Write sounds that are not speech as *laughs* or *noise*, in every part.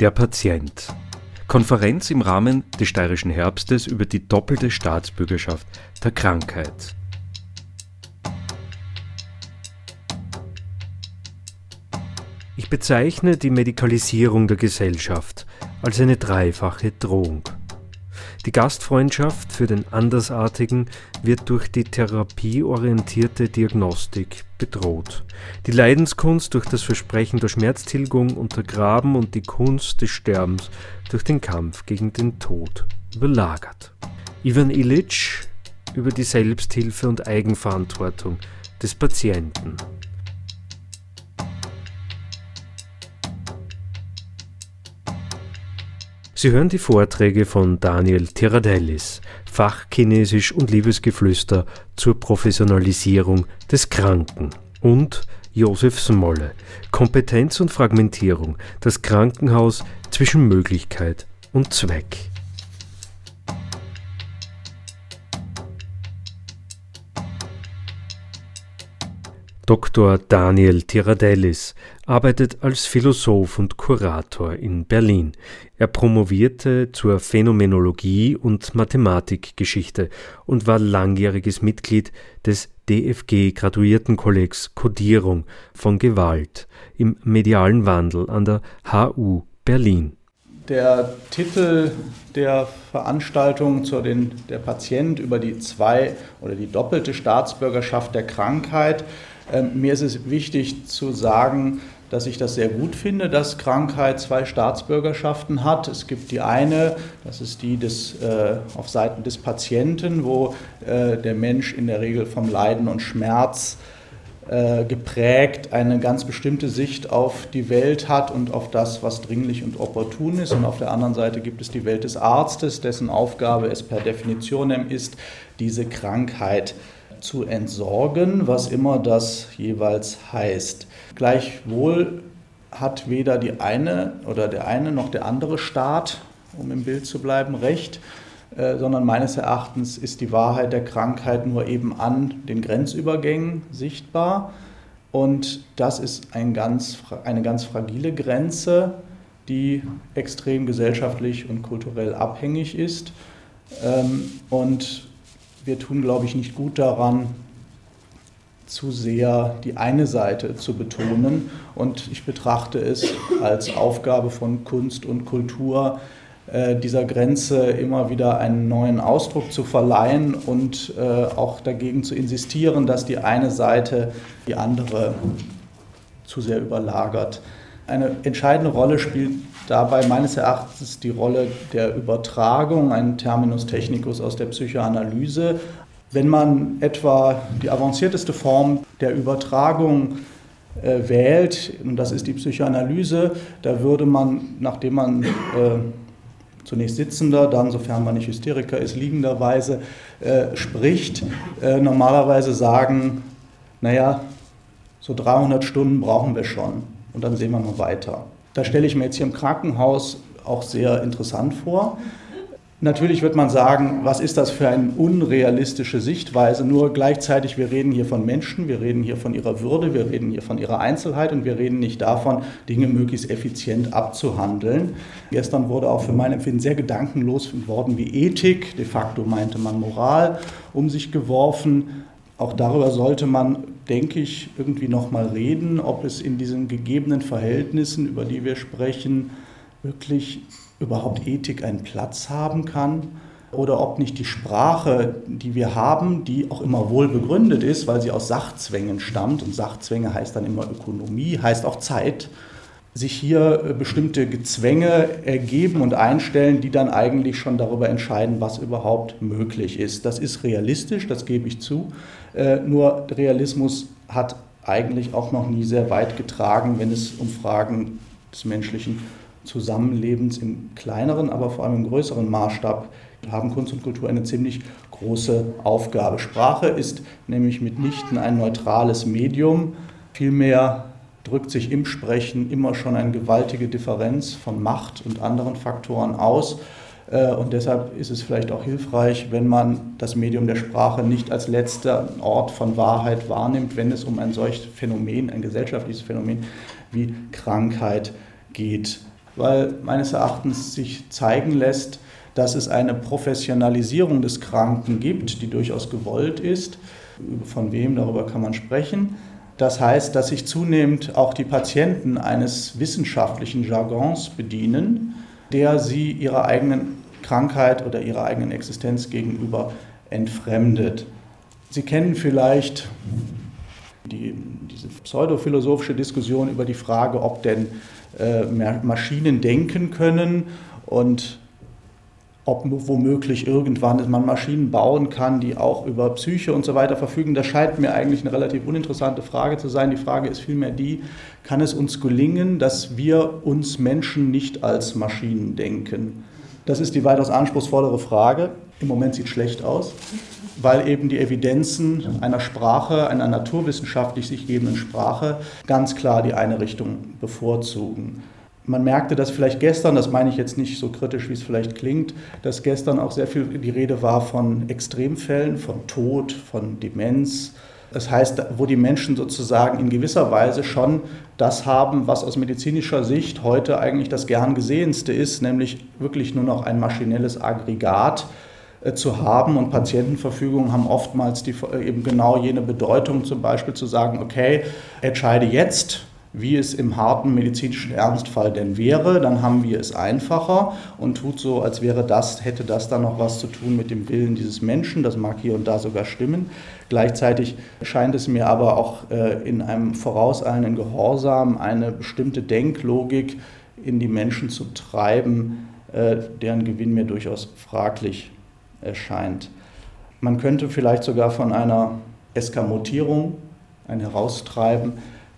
Der Patient. Konferenz im Rahmen des Steirischen Herbstes über die doppelte Staatsbürgerschaft der Krankheit. Ich bezeichne die Medikalisierung der Gesellschaft als eine dreifache Drohung. Die Gastfreundschaft für den Andersartigen wird durch die therapieorientierte Diagnostik bedroht. Die Leidenskunst durch das Versprechen der Schmerztilgung untergraben und die Kunst des Sterbens durch den Kampf gegen den Tod überlagert. Ivan Illich über die Selbsthilfe und Eigenverantwortung des Patienten. Sie hören die Vorträge von Daniel Tiradellis, Fachchinesisch und Liebesgeflüster zur Professionalisierung des Kranken und Josef Smolle, Kompetenz und Fragmentierung, das Krankenhaus zwischen Möglichkeit und Zweck. Dr. Daniel Tiradellis arbeitet als Philosoph und Kurator in Berlin. Er promovierte zur Phänomenologie und Mathematikgeschichte und war langjähriges Mitglied des DFG Graduiertenkollegs Codierung von Gewalt im medialen Wandel an der HU Berlin. Der Titel der Veranstaltung zu den, der Patient über die zwei oder die doppelte Staatsbürgerschaft der Krankheit mir ist es wichtig zu sagen, dass ich das sehr gut finde, dass Krankheit zwei Staatsbürgerschaften hat. Es gibt die eine, das ist die des, äh, auf Seiten des Patienten, wo äh, der Mensch in der Regel vom Leiden und Schmerz äh, geprägt eine ganz bestimmte Sicht auf die Welt hat und auf das, was dringlich und opportun ist. Und auf der anderen Seite gibt es die Welt des Arztes, dessen Aufgabe es per Definition ist, diese Krankheit zu zu entsorgen, was immer das jeweils heißt. Gleichwohl hat weder die eine oder der eine noch der andere Staat, um im Bild zu bleiben, recht, äh, sondern meines Erachtens ist die Wahrheit der Krankheit nur eben an den Grenzübergängen sichtbar. Und das ist ein ganz, eine ganz fragile Grenze, die extrem gesellschaftlich und kulturell abhängig ist. Ähm, und wir tun, glaube ich, nicht gut daran, zu sehr die eine Seite zu betonen. Und ich betrachte es als Aufgabe von Kunst und Kultur, äh, dieser Grenze immer wieder einen neuen Ausdruck zu verleihen und äh, auch dagegen zu insistieren, dass die eine Seite die andere zu sehr überlagert. Eine entscheidende Rolle spielt dabei meines Erachtens die Rolle der Übertragung, ein Terminus technicus aus der Psychoanalyse. Wenn man etwa die avancierteste Form der Übertragung äh, wählt, und das ist die Psychoanalyse, da würde man, nachdem man äh, zunächst sitzender, dann, sofern man nicht Hysteriker ist, liegenderweise äh, spricht, äh, normalerweise sagen, naja, so 300 Stunden brauchen wir schon und dann sehen wir mal weiter. Da stelle ich mir jetzt hier im Krankenhaus auch sehr interessant vor. Natürlich wird man sagen, was ist das für eine unrealistische Sichtweise? Nur gleichzeitig, wir reden hier von Menschen, wir reden hier von ihrer Würde, wir reden hier von ihrer Einzelheit und wir reden nicht davon, Dinge möglichst effizient abzuhandeln. Gestern wurde auch für mein Empfinden sehr gedankenlos worden wie Ethik, de facto meinte man Moral, um sich geworfen. Auch darüber sollte man denke ich, irgendwie nochmal reden, ob es in diesen gegebenen Verhältnissen, über die wir sprechen, wirklich überhaupt Ethik einen Platz haben kann oder ob nicht die Sprache, die wir haben, die auch immer wohl begründet ist, weil sie aus Sachzwängen stammt. Und Sachzwänge heißt dann immer Ökonomie, heißt auch Zeit, sich hier äh, bestimmte Gezwänge ergeben und einstellen, die dann eigentlich schon darüber entscheiden, was überhaupt möglich ist. Das ist realistisch, das gebe ich zu. Äh, nur Realismus hat eigentlich auch noch nie sehr weit getragen, wenn es um Fragen des menschlichen Zusammenlebens im kleineren, aber vor allem im größeren Maßstab haben Kunst und Kultur eine ziemlich große Aufgabe. Sprache ist nämlich mitnichten ein neutrales Medium, vielmehr drückt sich im Sprechen immer schon eine gewaltige Differenz von Macht und anderen Faktoren aus. Äh, und deshalb ist es vielleicht auch hilfreich, wenn man das Medium der Sprache nicht als letzter Ort von Wahrheit wahrnimmt, wenn es um ein solches Phänomen, ein gesellschaftliches Phänomen wie Krankheit geht. weil meines Erachtens sich zeigen lässt, dass es eine Professionalisierung des Kranken gibt, die durchaus gewollt ist. Von wem, darüber kann man sprechen. Das heißt, dass sich zunehmend auch die Patienten eines wissenschaftlichen Jargons bedienen, der sie ihrer eigenen Krankheit oder ihrer eigenen Existenz gegenüber entfremdet. Sie kennen vielleicht die, diese pseudophilosophische Diskussion über die Frage, ob denn äh, Maschinen denken können und ob womöglich irgendwann man Maschinen bauen kann, die auch über Psyche und so weiter verfügen. Das scheint mir eigentlich eine relativ uninteressante Frage zu sein. Die Frage ist vielmehr die, kann es uns gelingen, dass wir uns Menschen nicht als Maschinen denken? Das ist die weitaus anspruchsvollere Frage. Im Moment sieht es schlecht aus, weil eben die Evidenzen einer Sprache, einer naturwissenschaftlich sich gebenden Sprache, ganz klar die eine Richtung bevorzugen. Man merkte das vielleicht gestern, das meine ich jetzt nicht so kritisch, wie es vielleicht klingt, dass gestern auch sehr viel die Rede war von Extremfällen, von Tod, von Demenz. Das heißt, wo die Menschen sozusagen in gewisser Weise schon das haben, was aus medizinischer Sicht heute eigentlich das gern gesehenste ist, nämlich wirklich nur noch ein maschinelles Aggregat äh, zu haben. Und Patientenverfügungen haben oftmals die, eben genau jene Bedeutung, zum Beispiel zu sagen, okay, entscheide jetzt, wie es im harten medizinischen Ernstfall denn wäre, dann haben wir es einfacher und tut so, als wäre das, hätte das dann noch was zu tun mit dem Willen dieses Menschen. Das mag hier und da sogar stimmen. Gleichzeitig scheint es mir aber auch äh, in einem vorauseilenden Gehorsam eine bestimmte Denklogik in die Menschen zu treiben, äh, deren Gewinn mir durchaus fraglich erscheint. Man könnte vielleicht sogar von einer Eskamotierung, ein Heraustreiben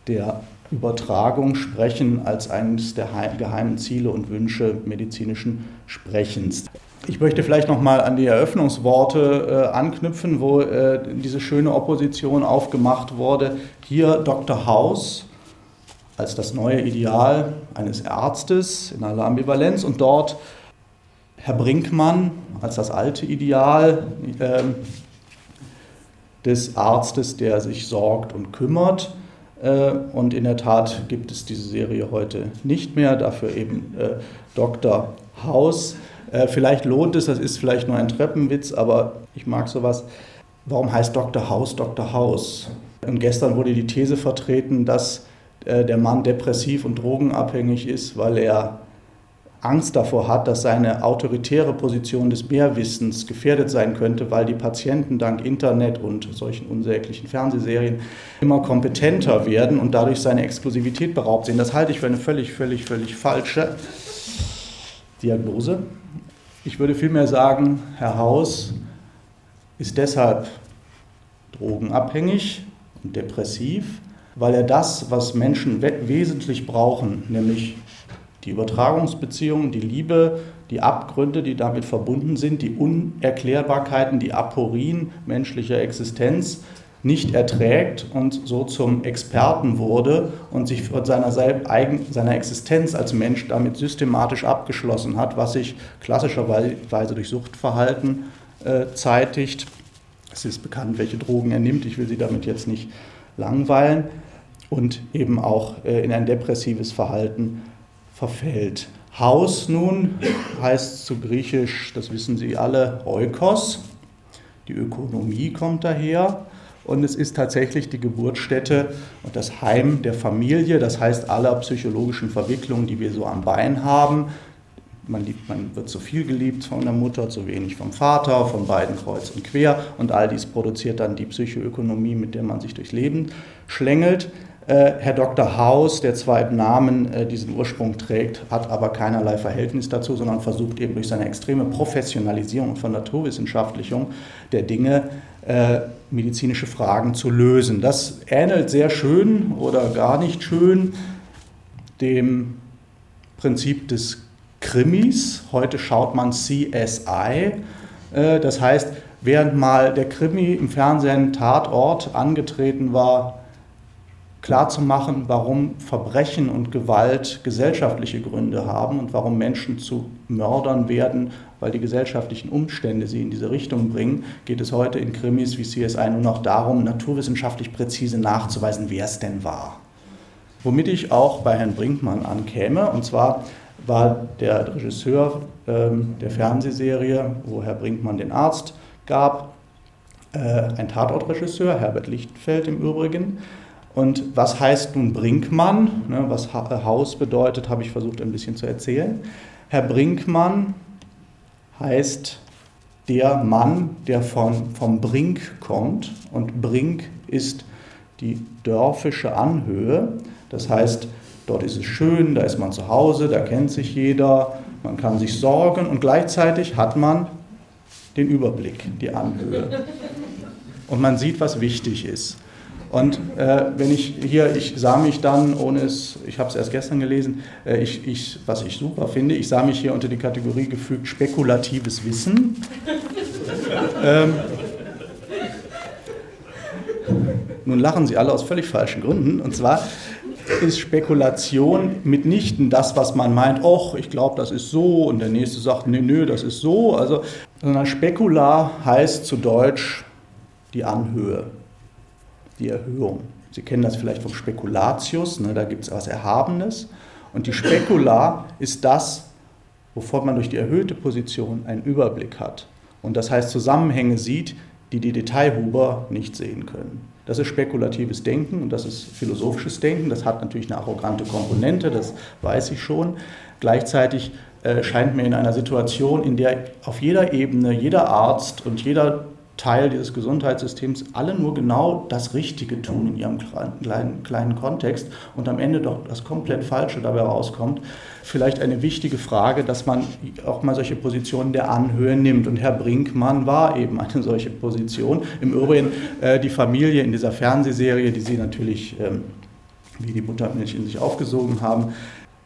der Übertragung sprechen als eines der geheimen Ziele und Wünsche medizinischen Sprechens. Ich möchte vielleicht noch mal an die Eröffnungsworte äh, anknüpfen, wo äh, diese schöne Opposition aufgemacht wurde. Hier Dr. Haus als das neue Ideal eines Arztes in aller Ambivalenz und dort Herr Brinkmann als das alte Ideal äh, des Arztes, der sich sorgt und kümmert. Äh, und in der Tat gibt es diese Serie heute nicht mehr, dafür eben äh, Dr. House. Äh, vielleicht lohnt es, das ist vielleicht nur ein Treppenwitz, aber ich mag sowas. Warum heißt Dr. House Dr. House? Und gestern wurde die These vertreten, dass der Mann depressiv und drogenabhängig ist, weil er Angst davor hat, dass seine autoritäre Position des Mehrwissens gefährdet sein könnte, weil die Patienten dank Internet und solchen unsäglichen Fernsehserien immer kompetenter werden und dadurch seine Exklusivität beraubt sind. Das halte ich für eine völlig, völlig, völlig falsche Diagnose. Ich würde vielmehr sagen, Herr Haus ist deshalb drogenabhängig und depressiv, weil er das, was Menschen wesentlich brauchen, nämlich die Übertragungsbeziehungen, die Liebe, die Abgründe, die damit verbunden sind, die Unerklärbarkeiten, die Aporien menschlicher Existenz nicht erträgt und so zum Experten wurde und sich von seiner, seiner Existenz als Mensch damit systematisch abgeschlossen hat, was sich klassischerweise durch Suchtverhalten äh, zeitigt. Es ist bekannt, welche Drogen er nimmt. Ich will Sie damit jetzt nicht langweilen. Und eben auch äh, in ein depressives Verhalten verfällt. Haus nun heißt zu griechisch, das wissen Sie alle, Oikos. Die Ökonomie kommt daher. Und es ist tatsächlich die Geburtsstätte und das Heim der Familie, das heißt aller psychologischen Verwicklungen, die wir so am Bein haben. Man, liebt, man wird zu viel geliebt von der Mutter, zu wenig vom Vater, von beiden kreuz und quer. Und all dies produziert dann die Psychoökonomie, mit der man sich durchs Leben schlängelt. Äh, Herr Dr. Haus, der zwar im Namen äh, diesen Ursprung trägt, hat aber keinerlei Verhältnis dazu, sondern versucht eben durch seine extreme Professionalisierung und Vernaturwissenschaftlichung der Dinge äh, medizinische Fragen zu lösen. Das ähnelt sehr schön oder gar nicht schön dem Prinzip des Krimis. Heute schaut man CSI. Das heißt, während mal der Krimi im Fernsehen Tatort angetreten war, klarzumachen, warum Verbrechen und Gewalt gesellschaftliche Gründe haben und warum Menschen zu Mördern werden, weil die gesellschaftlichen Umstände sie in diese Richtung bringen, geht es heute in Krimis wie CSI nur noch darum, naturwissenschaftlich präzise nachzuweisen, wer es denn war. Womit ich auch bei Herrn Brinkmann ankäme, und zwar war der Regisseur ähm, der Fernsehserie, wo Herr Brinkmann den Arzt gab, äh, ein Tatortregisseur, Herbert Lichtfeld im Übrigen. Und was heißt nun Brinkmann? Ne, was Haus bedeutet, habe ich versucht ein bisschen zu erzählen. Herr Brinkmann heißt der Mann, der von, vom Brink kommt. Und Brink ist die dörfische Anhöhe. Das heißt, dort ist es schön, da ist man zu Hause, da kennt sich jeder, man kann sich sorgen und gleichzeitig hat man den Überblick, die Anhöhe. Und man sieht, was wichtig ist. Und äh, wenn ich hier, ich sah mich dann, ohne es, ich habe es erst gestern gelesen, äh, ich, ich, was ich super finde, ich sah mich hier unter die Kategorie gefügt spekulatives Wissen. *laughs* ähm, nun lachen Sie alle aus völlig falschen Gründen. Und zwar ist Spekulation mitnichten das, was man meint, ach, ich glaube, das ist so, und der nächste sagt, nö, nö, das ist so. Also, sondern Spekula heißt zu Deutsch die Anhöhe die Erhöhung. Sie kennen das vielleicht vom Spekulatius, ne, da gibt es was Erhabenes. Und die Spekula ist das, wovon man durch die erhöhte Position einen Überblick hat. Und das heißt Zusammenhänge sieht, die die Detailhuber nicht sehen können. Das ist spekulatives Denken und das ist philosophisches Denken. Das hat natürlich eine arrogante Komponente, das weiß ich schon. Gleichzeitig äh, scheint mir in einer Situation, in der auf jeder Ebene jeder Arzt und jeder Teil dieses Gesundheitssystems alle nur genau das Richtige tun in ihrem kleinen, kleinen Kontext und am Ende doch das komplett Falsche dabei rauskommt. Vielleicht eine wichtige Frage, dass man auch mal solche Positionen der Anhöhe nimmt. Und Herr Brinkmann war eben eine solche Position. Im Übrigen äh, die Familie in dieser Fernsehserie, die Sie natürlich ähm, wie die Muttermilch in sich aufgesogen haben,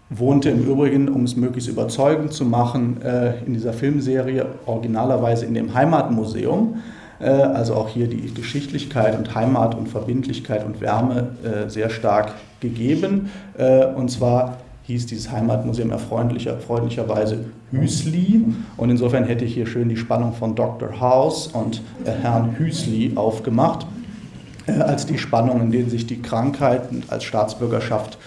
wohnte im Übrigen, um es möglichst überzeugend zu machen, äh, in dieser Filmserie originalerweise in dem Heimatmuseum. Äh, also auch hier die Geschichtlichkeit und Heimat und Verbindlichkeit und Wärme äh, sehr stark gegeben. Äh, und zwar hieß dieses Heimatmuseum erfreundlicher, freundlicherweise Hüsli. Und insofern hätte ich hier schön die Spannung von Dr. House und Herrn Hüsli aufgemacht, als die Spannung, in denen sich die Krankheit als Staatsbürgerschaft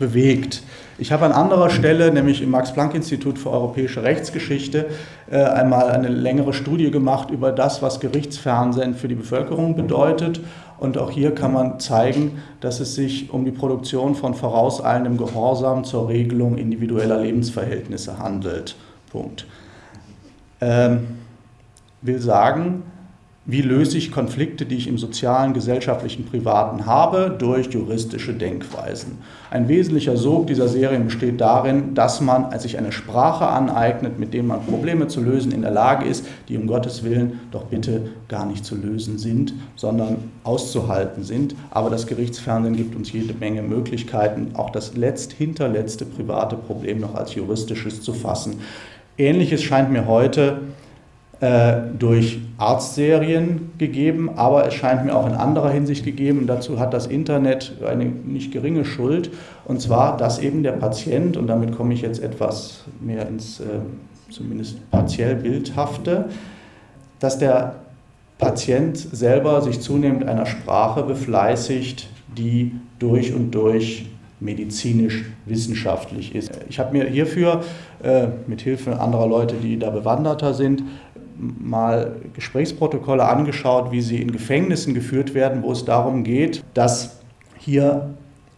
bewegt. Ich habe an anderer Stelle, nämlich im Max-Planck-Institut für europäische Rechtsgeschichte, äh, einmal eine längere Studie gemacht über das, was Gerichtsfernsehen für die Bevölkerung bedeutet. Und auch hier kann man zeigen, dass es sich um die Produktion von vorauseilendem Gehorsam zur Regelung individueller Lebensverhältnisse handelt. Punkt. Ähm, will sagen, wie löse ich Konflikte, die ich im sozialen, gesellschaftlichen, privaten habe, durch juristische Denkweisen. Ein wesentlicher Sog dieser Serien besteht darin, dass man sich eine Sprache aneignet, mit der man Probleme zu lösen in der Lage ist, die um Gottes Willen doch bitte gar nicht zu lösen sind, sondern auszuhalten sind. Aber das Gerichtsfernsehen gibt uns jede Menge Möglichkeiten, auch das letzt, hinterletzte private Problem noch als juristisches zu fassen. Ähnliches scheint mir heute durch Arztserien gegeben, aber es scheint mir auch in anderer Hinsicht gegeben. Dazu hat das Internet eine nicht geringe Schuld, und zwar, dass eben der Patient, und damit komme ich jetzt etwas mehr ins äh, zumindest partiell bildhafte, dass der Patient selber sich zunehmend einer Sprache befleißigt, die durch und durch medizinisch wissenschaftlich ist. Ich habe mir hierfür äh, mit Hilfe anderer Leute, die da bewanderter sind, mal Gesprächsprotokolle angeschaut, wie sie in Gefängnissen geführt werden, wo es darum geht, dass hier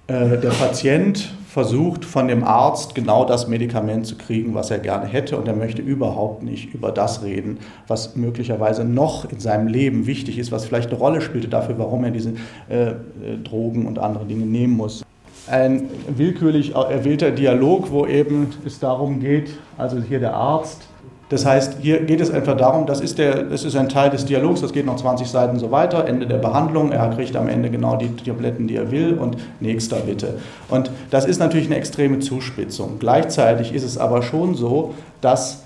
äh, der Patient versucht, von dem Arzt genau das Medikament zu kriegen, was er gerne hätte. Und er möchte überhaupt nicht über das reden, was möglicherweise noch in seinem Leben wichtig ist, was vielleicht eine Rolle spielte dafür, warum er diese äh, äh Drogen und andere Dinge nehmen muss. Ein willkürlich erwählter Dialog, wo eben es darum geht, also hier der Arzt das heißt, hier geht es einfach darum, das ist, der, das ist ein Teil des Dialogs, das geht noch 20 Seiten so weiter, Ende der Behandlung, er kriegt am Ende genau die Tabletten, die er will und nächster bitte. Und das ist natürlich eine extreme Zuspitzung. Gleichzeitig ist es aber schon so, dass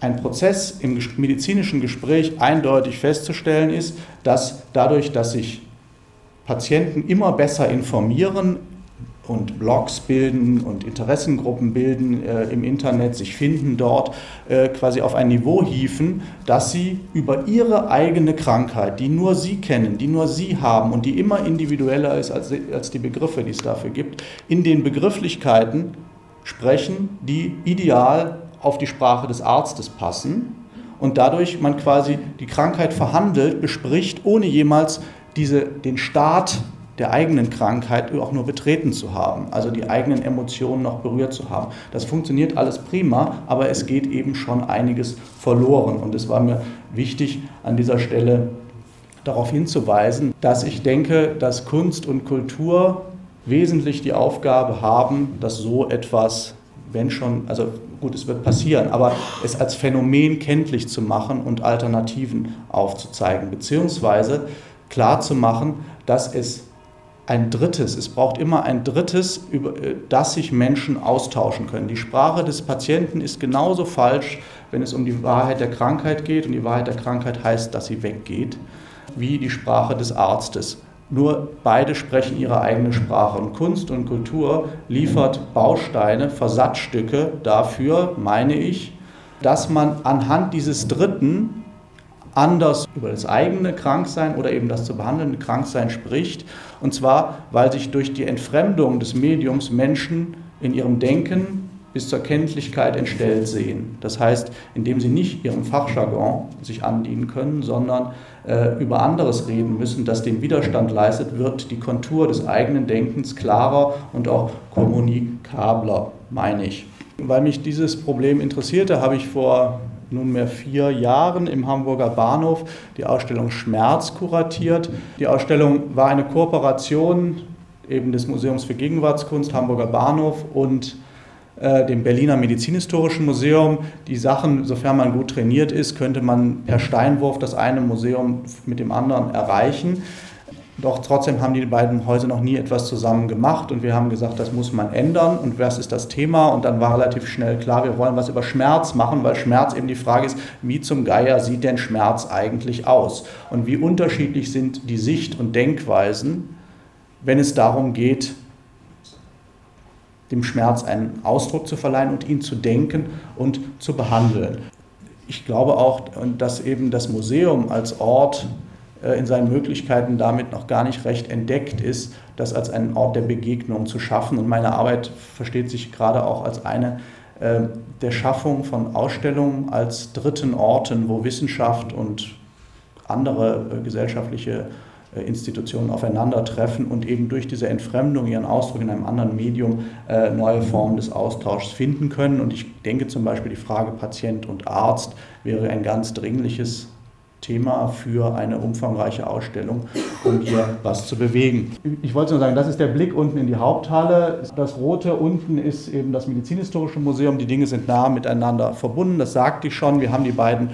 ein Prozess im medizinischen Gespräch eindeutig festzustellen ist, dass dadurch, dass sich Patienten immer besser informieren, und Blogs bilden und Interessengruppen bilden äh, im Internet, sich finden dort, äh, quasi auf ein Niveau hieven, dass sie über ihre eigene Krankheit, die nur sie kennen, die nur sie haben und die immer individueller ist als, als die Begriffe, die es dafür gibt, in den Begrifflichkeiten sprechen, die ideal auf die Sprache des Arztes passen und dadurch man quasi die Krankheit verhandelt, bespricht, ohne jemals diese, den Start der eigenen Krankheit auch nur betreten zu haben, also die eigenen Emotionen noch berührt zu haben. Das funktioniert alles prima, aber es geht eben schon einiges verloren. Und es war mir wichtig, an dieser Stelle darauf hinzuweisen, dass ich denke, dass Kunst und Kultur wesentlich die Aufgabe haben, dass so etwas, wenn schon, also gut, es wird passieren, aber es als Phänomen kenntlich zu machen und Alternativen aufzuzeigen, beziehungsweise klar zu machen, dass es ein drittes, es braucht immer ein drittes, über äh, das sich Menschen austauschen können. Die Sprache des Patienten ist genauso falsch, wenn es um die Wahrheit der Krankheit geht und die Wahrheit der Krankheit heißt, dass sie weggeht, wie die Sprache des Arztes. Nur beide sprechen ihre eigene Sprache. Und Kunst und Kultur liefert Bausteine, Versatzstücke dafür, meine ich, dass man anhand dieses Dritten anders über das eigene Kranksein oder eben das zu behandelnde Kranksein spricht. Und zwar, weil sich durch die Entfremdung des Mediums Menschen in ihrem Denken bis zur Kenntlichkeit entstellt sehen. Das heißt, indem sie nicht ihrem Fachjargon sich andienen können, sondern äh, über anderes reden müssen, das den Widerstand leistet, wird die Kontur des eigenen Denkens klarer und auch kommunikabler, meine ich. Weil mich dieses Problem interessierte, habe ich vor nunmehr vier Jahren im Hamburger Bahnhof die Ausstellung Schmerz kuratiert. Die Ausstellung war eine Kooperation eben des Museums für Gegenwartskunst Hamburger Bahnhof und äh, dem Berliner Medizinhistorischen Museum. Die Sachen, sofern man gut trainiert ist, könnte man per Steinwurf das eine Museum mit dem anderen erreichen. Doch trotzdem haben die beiden Häuser noch nie etwas zusammen gemacht und wir haben gesagt, das muss man ändern und was ist das Thema? Und dann war relativ schnell klar, wir wollen was über Schmerz machen, weil Schmerz eben die Frage ist, wie zum Geier sieht denn Schmerz eigentlich aus? Und wie unterschiedlich sind die Sicht- und Denkweisen, wenn es darum geht, dem Schmerz einen Ausdruck zu verleihen und ihn zu denken und zu behandeln. Ich glaube auch, dass eben das Museum als Ort in seinen Möglichkeiten damit noch gar nicht recht entdeckt ist, das als einen Ort der Begegnung zu schaffen. Und meine Arbeit versteht sich gerade auch als eine äh, der Schaffung von Ausstellungen als dritten Orten, wo Wissenschaft und andere äh, gesellschaftliche äh, Institutionen aufeinandertreffen und eben durch diese Entfremdung ihren Ausdruck in einem anderen Medium äh, neue Formen des Austauschs finden können. Und ich denke zum Beispiel, die Frage Patient und Arzt wäre ein ganz dringliches Thema für eine umfangreiche Ausstellung, um hier was zu bewegen. Ich wollte nur sagen, das ist der Blick unten in die Haupthalle. Das rote unten ist eben das Medizinhistorische Museum. Die Dinge sind nah miteinander verbunden, das sagte ich schon. Wir haben die beiden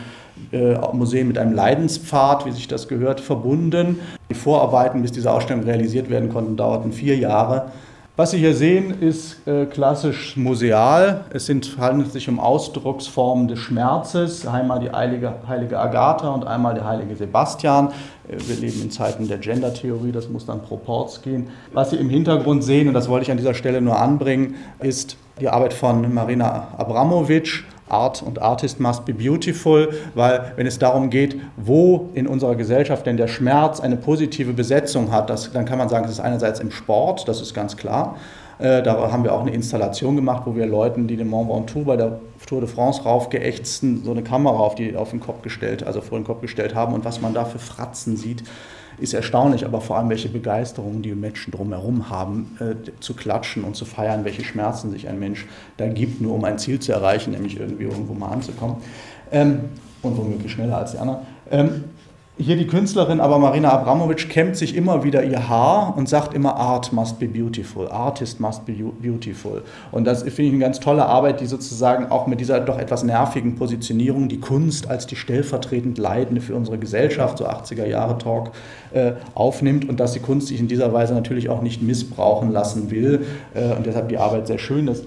äh, Museen mit einem Leidenspfad, wie sich das gehört, verbunden. Die Vorarbeiten, bis diese Ausstellung realisiert werden konnten, dauerten vier Jahre. Was Sie hier sehen, ist äh, klassisch museal. Es sind, handelt sich um Ausdrucksformen des Schmerzes. Einmal die heilige, heilige Agatha und einmal der heilige Sebastian. Äh, wir leben in Zeiten der Gender-Theorie, das muss dann proports gehen. Was Sie im Hintergrund sehen, und das wollte ich an dieser Stelle nur anbringen, ist die Arbeit von Marina Abramovic Art und Artist must be beautiful, weil wenn es darum geht, wo in unserer Gesellschaft denn der Schmerz eine positive Besetzung hat, das, dann kann man sagen, es ist einerseits im Sport, das ist ganz klar. Äh, da haben wir auch eine Installation gemacht, wo wir Leuten, die den Mont Ventoux bei der Tour de France raufgeächzten, so eine Kamera auf, die, auf den Kopf gestellt, also vor den Kopf gestellt haben und was man da für Fratzen sieht ist erstaunlich, aber vor allem welche Begeisterung die Menschen drumherum haben, äh, zu klatschen und zu feiern, welche Schmerzen sich ein Mensch da gibt, nur um ein Ziel zu erreichen, nämlich irgendwie irgendwo mal anzukommen. Ähm, und womöglich schneller als die anderen. Ähm, hier die Künstlerin, aber Marina Abramovic, kämmt sich immer wieder ihr Haar und sagt immer, Art must be beautiful, Artist must be beautiful. Und das finde ich eine ganz tolle Arbeit, die sozusagen auch mit dieser doch etwas nervigen Positionierung die Kunst als die stellvertretend Leidende für unsere Gesellschaft, so 80er Jahre Talk, äh, aufnimmt und dass die Kunst sich in dieser Weise natürlich auch nicht missbrauchen lassen will. Äh, und deshalb die Arbeit sehr schön. Das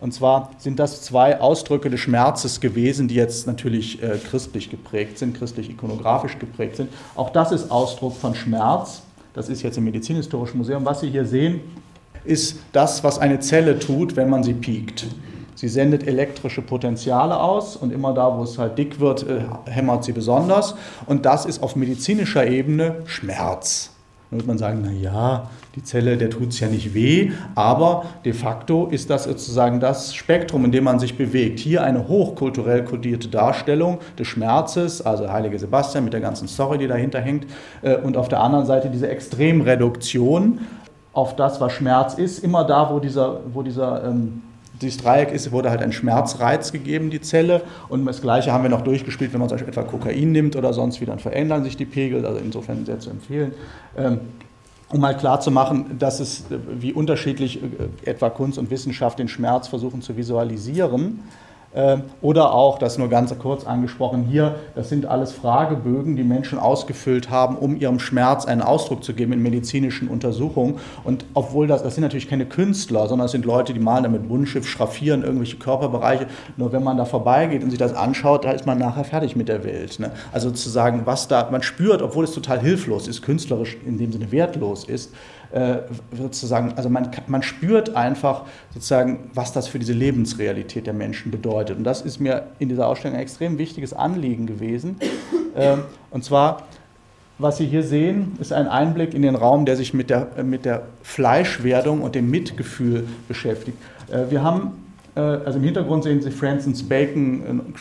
und zwar sind das zwei Ausdrücke des Schmerzes gewesen, die jetzt natürlich äh, christlich geprägt sind, christlich-ikonografisch geprägt sind. Auch das ist Ausdruck von Schmerz. Das ist jetzt im Medizinhistorischen Museum. Was Sie hier sehen, ist das, was eine Zelle tut, wenn man sie piekt. Sie sendet elektrische Potenziale aus und immer da, wo es halt dick wird, äh, hämmert sie besonders. Und das ist auf medizinischer Ebene Schmerz. Dann wird man sagen, na ja, die Zelle, der tut es ja nicht weh, aber de facto ist das sozusagen das Spektrum, in dem man sich bewegt. Hier eine hochkulturell kodierte Darstellung des Schmerzes, also Heilige Sebastian mit der ganzen Story, die dahinter hängt, äh, und auf der anderen Seite diese Extremreduktion auf das, was Schmerz ist, immer da, wo dieser, wo dieser ähm, dieses Dreieck ist, wurde halt ein Schmerzreiz gegeben, die Zelle. Und das Gleiche haben wir noch durchgespielt, wenn man zum Beispiel etwa Kokain nimmt oder sonst wie, dann verändern sich die Pegel. Also insofern sehr zu empfehlen. Um mal klarzumachen, dass es, wie unterschiedlich äh, etwa Kunst und Wissenschaft den Schmerz versuchen zu visualisieren. Ähm, oder auch, das nur ganz kurz angesprochen hier, das sind alles Fragebögen, die Menschen ausgefüllt haben, um ihrem Schmerz einen Ausdruck zu geben in medizinischen Untersuchungen. Und obwohl das, das sind natürlich keine Künstler, sondern es sind Leute, die malen damit Buntschiff, schraffieren irgendwelche Körperbereiche. Nur wenn man da vorbeigeht und sich das anschaut, da ist man nachher fertig mit der Welt. Ne? Also sozusagen, was da, man spürt, obwohl es total hilflos ist, künstlerisch in dem Sinne wertlos ist, äh, sozusagen, also man, man spürt einfach sozusagen, was das für diese Lebensrealität der Menschen bedeutet. Und das ist mir in dieser Ausstellung ein extrem wichtiges Anliegen gewesen. Ähm, und zwar, was Sie hier sehen, ist ein Einblick in den Raum, der sich mit der, mit der Fleischwerdung und dem Mitgefühl beschäftigt. Äh, wir haben äh, also im Hintergrund sehen Sie Francis Bacon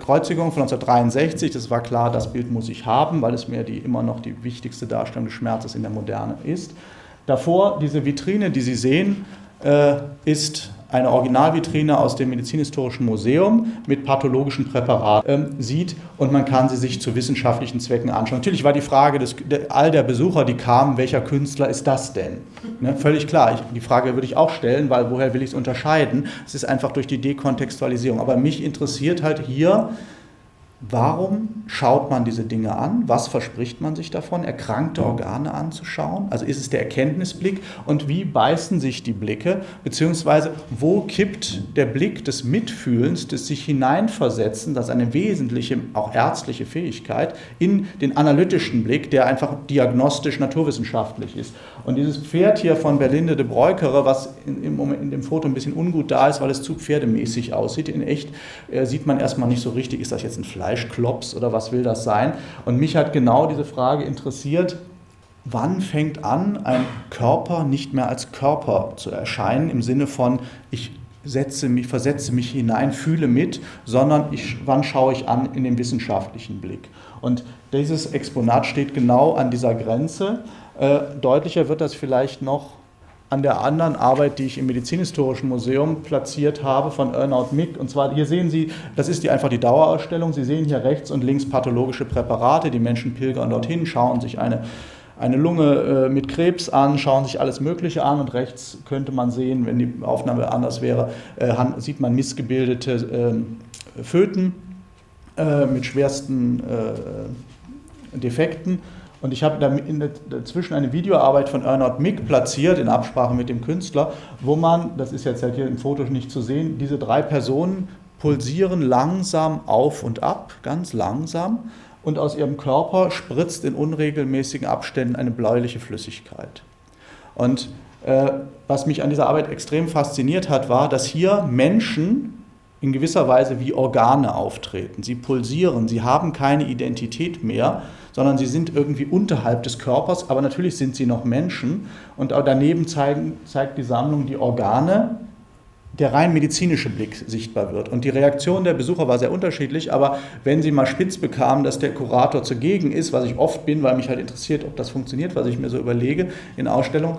Kreuzigung von 1963. Das war klar, das Bild muss ich haben, weil es mir die, immer noch die wichtigste Darstellung des Schmerzes in der Moderne ist. Davor, diese Vitrine, die Sie sehen, äh, ist eine Originalvitrine aus dem Medizinhistorischen Museum mit pathologischen Präparaten ähm, sieht und man kann sie sich zu wissenschaftlichen Zwecken anschauen. Natürlich war die Frage des, all der Besucher, die kamen, welcher Künstler ist das denn? Ne, völlig klar, ich, die Frage würde ich auch stellen, weil woher will ich es unterscheiden? Es ist einfach durch die Dekontextualisierung. Aber mich interessiert halt hier, Warum schaut man diese Dinge an? Was verspricht man sich davon, erkrankte Organe anzuschauen? Also ist es der Erkenntnisblick und wie beißen sich die Blicke? Beziehungsweise wo kippt der Blick des Mitfühlens, des sich hineinversetzen, das ist eine wesentliche, auch ärztliche Fähigkeit, in den analytischen Blick, der einfach diagnostisch naturwissenschaftlich ist. Und dieses Pferd hier von Berlinde de Breukere, was im Moment in dem Foto ein bisschen ungut da ist, weil es zu pferdemäßig aussieht, in echt äh, sieht man erstmal nicht so richtig, ist das jetzt ein Fleisch? Fleischklops oder was will das sein? Und mich hat genau diese Frage interessiert, wann fängt an, ein Körper nicht mehr als Körper zu erscheinen, im Sinne von, ich setze mich, versetze mich hinein, fühle mit, sondern ich, wann schaue ich an in den wissenschaftlichen Blick. Und dieses Exponat steht genau an dieser Grenze. Äh, deutlicher wird das vielleicht noch an der anderen Arbeit, die ich im Medizinhistorischen Museum platziert habe von Ernaud Mick. Und zwar, hier sehen Sie, das ist die, einfach die Dauerausstellung. Sie sehen hier rechts und links pathologische Präparate. Die Menschen pilgern dorthin, schauen sich eine, eine Lunge äh, mit Krebs an, schauen sich alles Mögliche an. Und rechts könnte man sehen, wenn die Aufnahme anders wäre, äh, sieht man missgebildete äh, Föten mit schwersten äh, Defekten. Und ich habe dazwischen eine Videoarbeit von Ernest Mick platziert, in Absprache mit dem Künstler, wo man, das ist jetzt halt hier im Foto nicht zu sehen, diese drei Personen pulsieren langsam auf und ab, ganz langsam, und aus ihrem Körper spritzt in unregelmäßigen Abständen eine bläuliche Flüssigkeit. Und äh, was mich an dieser Arbeit extrem fasziniert hat, war, dass hier Menschen in gewisser Weise wie Organe auftreten. Sie pulsieren, sie haben keine Identität mehr, sondern sie sind irgendwie unterhalb des Körpers, aber natürlich sind sie noch Menschen. Und daneben zeigen, zeigt die Sammlung die Organe, der rein medizinische Blick sichtbar wird. Und die Reaktion der Besucher war sehr unterschiedlich, aber wenn sie mal spitz bekamen, dass der Kurator zugegen ist, was ich oft bin, weil mich halt interessiert, ob das funktioniert, was ich mir so überlege in Ausstellungen,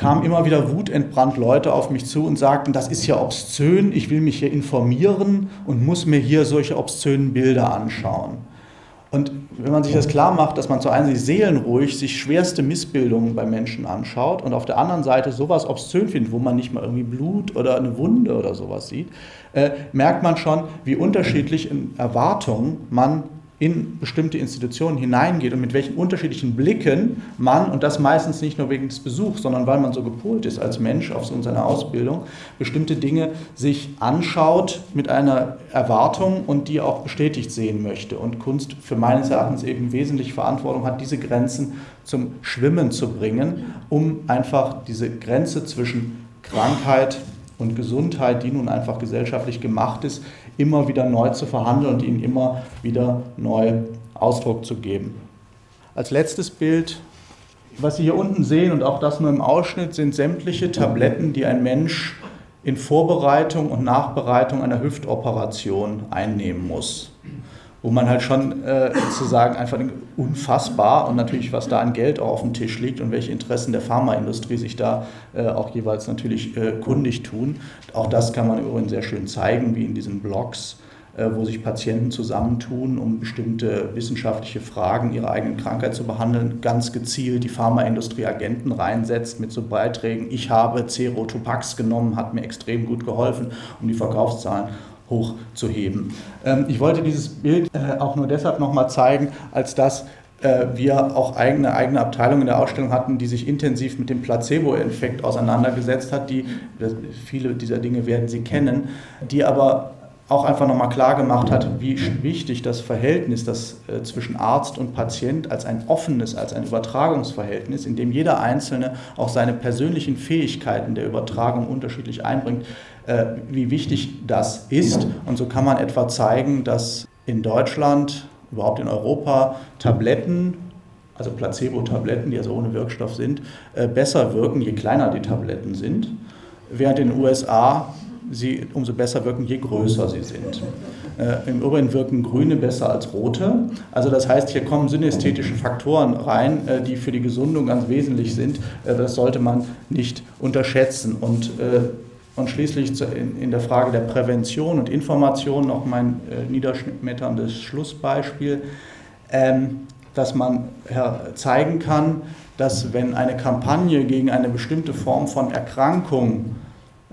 kamen immer wieder wutentbrannt Leute auf mich zu und sagten, das ist ja obszön, ich will mich hier informieren und muss mir hier solche obszönen Bilder anschauen. Und wenn man sich das klar macht, dass man zu einen seelenruhig sich schwerste Missbildungen bei Menschen anschaut und auf der anderen Seite sowas obszön findet, wo man nicht mal irgendwie Blut oder eine Wunde oder sowas sieht, äh, merkt man schon, wie unterschiedlich in Erwartungen man in bestimmte Institutionen hineingeht und mit welchen unterschiedlichen Blicken man, und das meistens nicht nur wegen des Besuchs, sondern weil man so gepolt ist als Mensch auf so seiner Ausbildung, bestimmte Dinge sich anschaut mit einer Erwartung und die auch bestätigt sehen möchte. Und Kunst für meines Erachtens eben wesentlich Verantwortung hat, diese Grenzen zum Schwimmen zu bringen, um einfach diese Grenze zwischen Krankheit und Gesundheit, die nun einfach gesellschaftlich gemacht ist, immer wieder neu zu verhandeln und ihnen immer wieder neu Ausdruck zu geben. Als letztes Bild Was Sie hier unten sehen und auch das nur im Ausschnitt sind sämtliche Tabletten, die ein Mensch in Vorbereitung und Nachbereitung einer Hüftoperation einnehmen muss. Wo man halt schon äh, zu sagen, einfach unfassbar und natürlich, was da an Geld auch auf dem Tisch liegt und welche Interessen der Pharmaindustrie sich da äh, auch jeweils natürlich äh, kundig tun. Auch das kann man übrigens sehr schön zeigen, wie in diesen Blogs äh, wo sich Patienten zusammentun, um bestimmte wissenschaftliche Fragen ihrer eigenen Krankheit zu behandeln, ganz gezielt die Pharmaindustrie Agenten reinsetzt mit so Beiträgen, ich habe Cerotopax genommen, hat mir extrem gut geholfen, um die Verkaufszahlen hochzuheben. Ähm, ich wollte dieses Bild äh, auch nur deshalb nochmal zeigen, als dass äh, wir auch eigene, eigene Abteilungen in der Ausstellung hatten, die sich intensiv mit dem Placebo-Effekt auseinandergesetzt hat. Die, viele dieser Dinge werden Sie kennen, die aber auch einfach nochmal klar gemacht hat, wie wichtig das Verhältnis das, äh, zwischen Arzt und Patient als ein offenes, als ein Übertragungsverhältnis, in dem jeder Einzelne auch seine persönlichen Fähigkeiten der Übertragung unterschiedlich einbringt, wie wichtig das ist. Und so kann man etwa zeigen, dass in Deutschland, überhaupt in Europa, Tabletten, also Placebo-Tabletten, die also ohne Wirkstoff sind, äh, besser wirken, je kleiner die Tabletten sind, während in den USA sie umso besser wirken, je größer sie sind. Äh, Im Übrigen wirken grüne besser als rote. Also das heißt, hier kommen synästhetische Faktoren rein, äh, die für die Gesundung ganz wesentlich sind. Äh, das sollte man nicht unterschätzen. Und, äh, und schließlich in, der Frage der Prävention und Information noch mein äh, niederschmetterndes Schlussbeispiel, ähm, dass man zeigen kann, dass wenn eine Kampagne gegen eine bestimmte Form von Erkrankung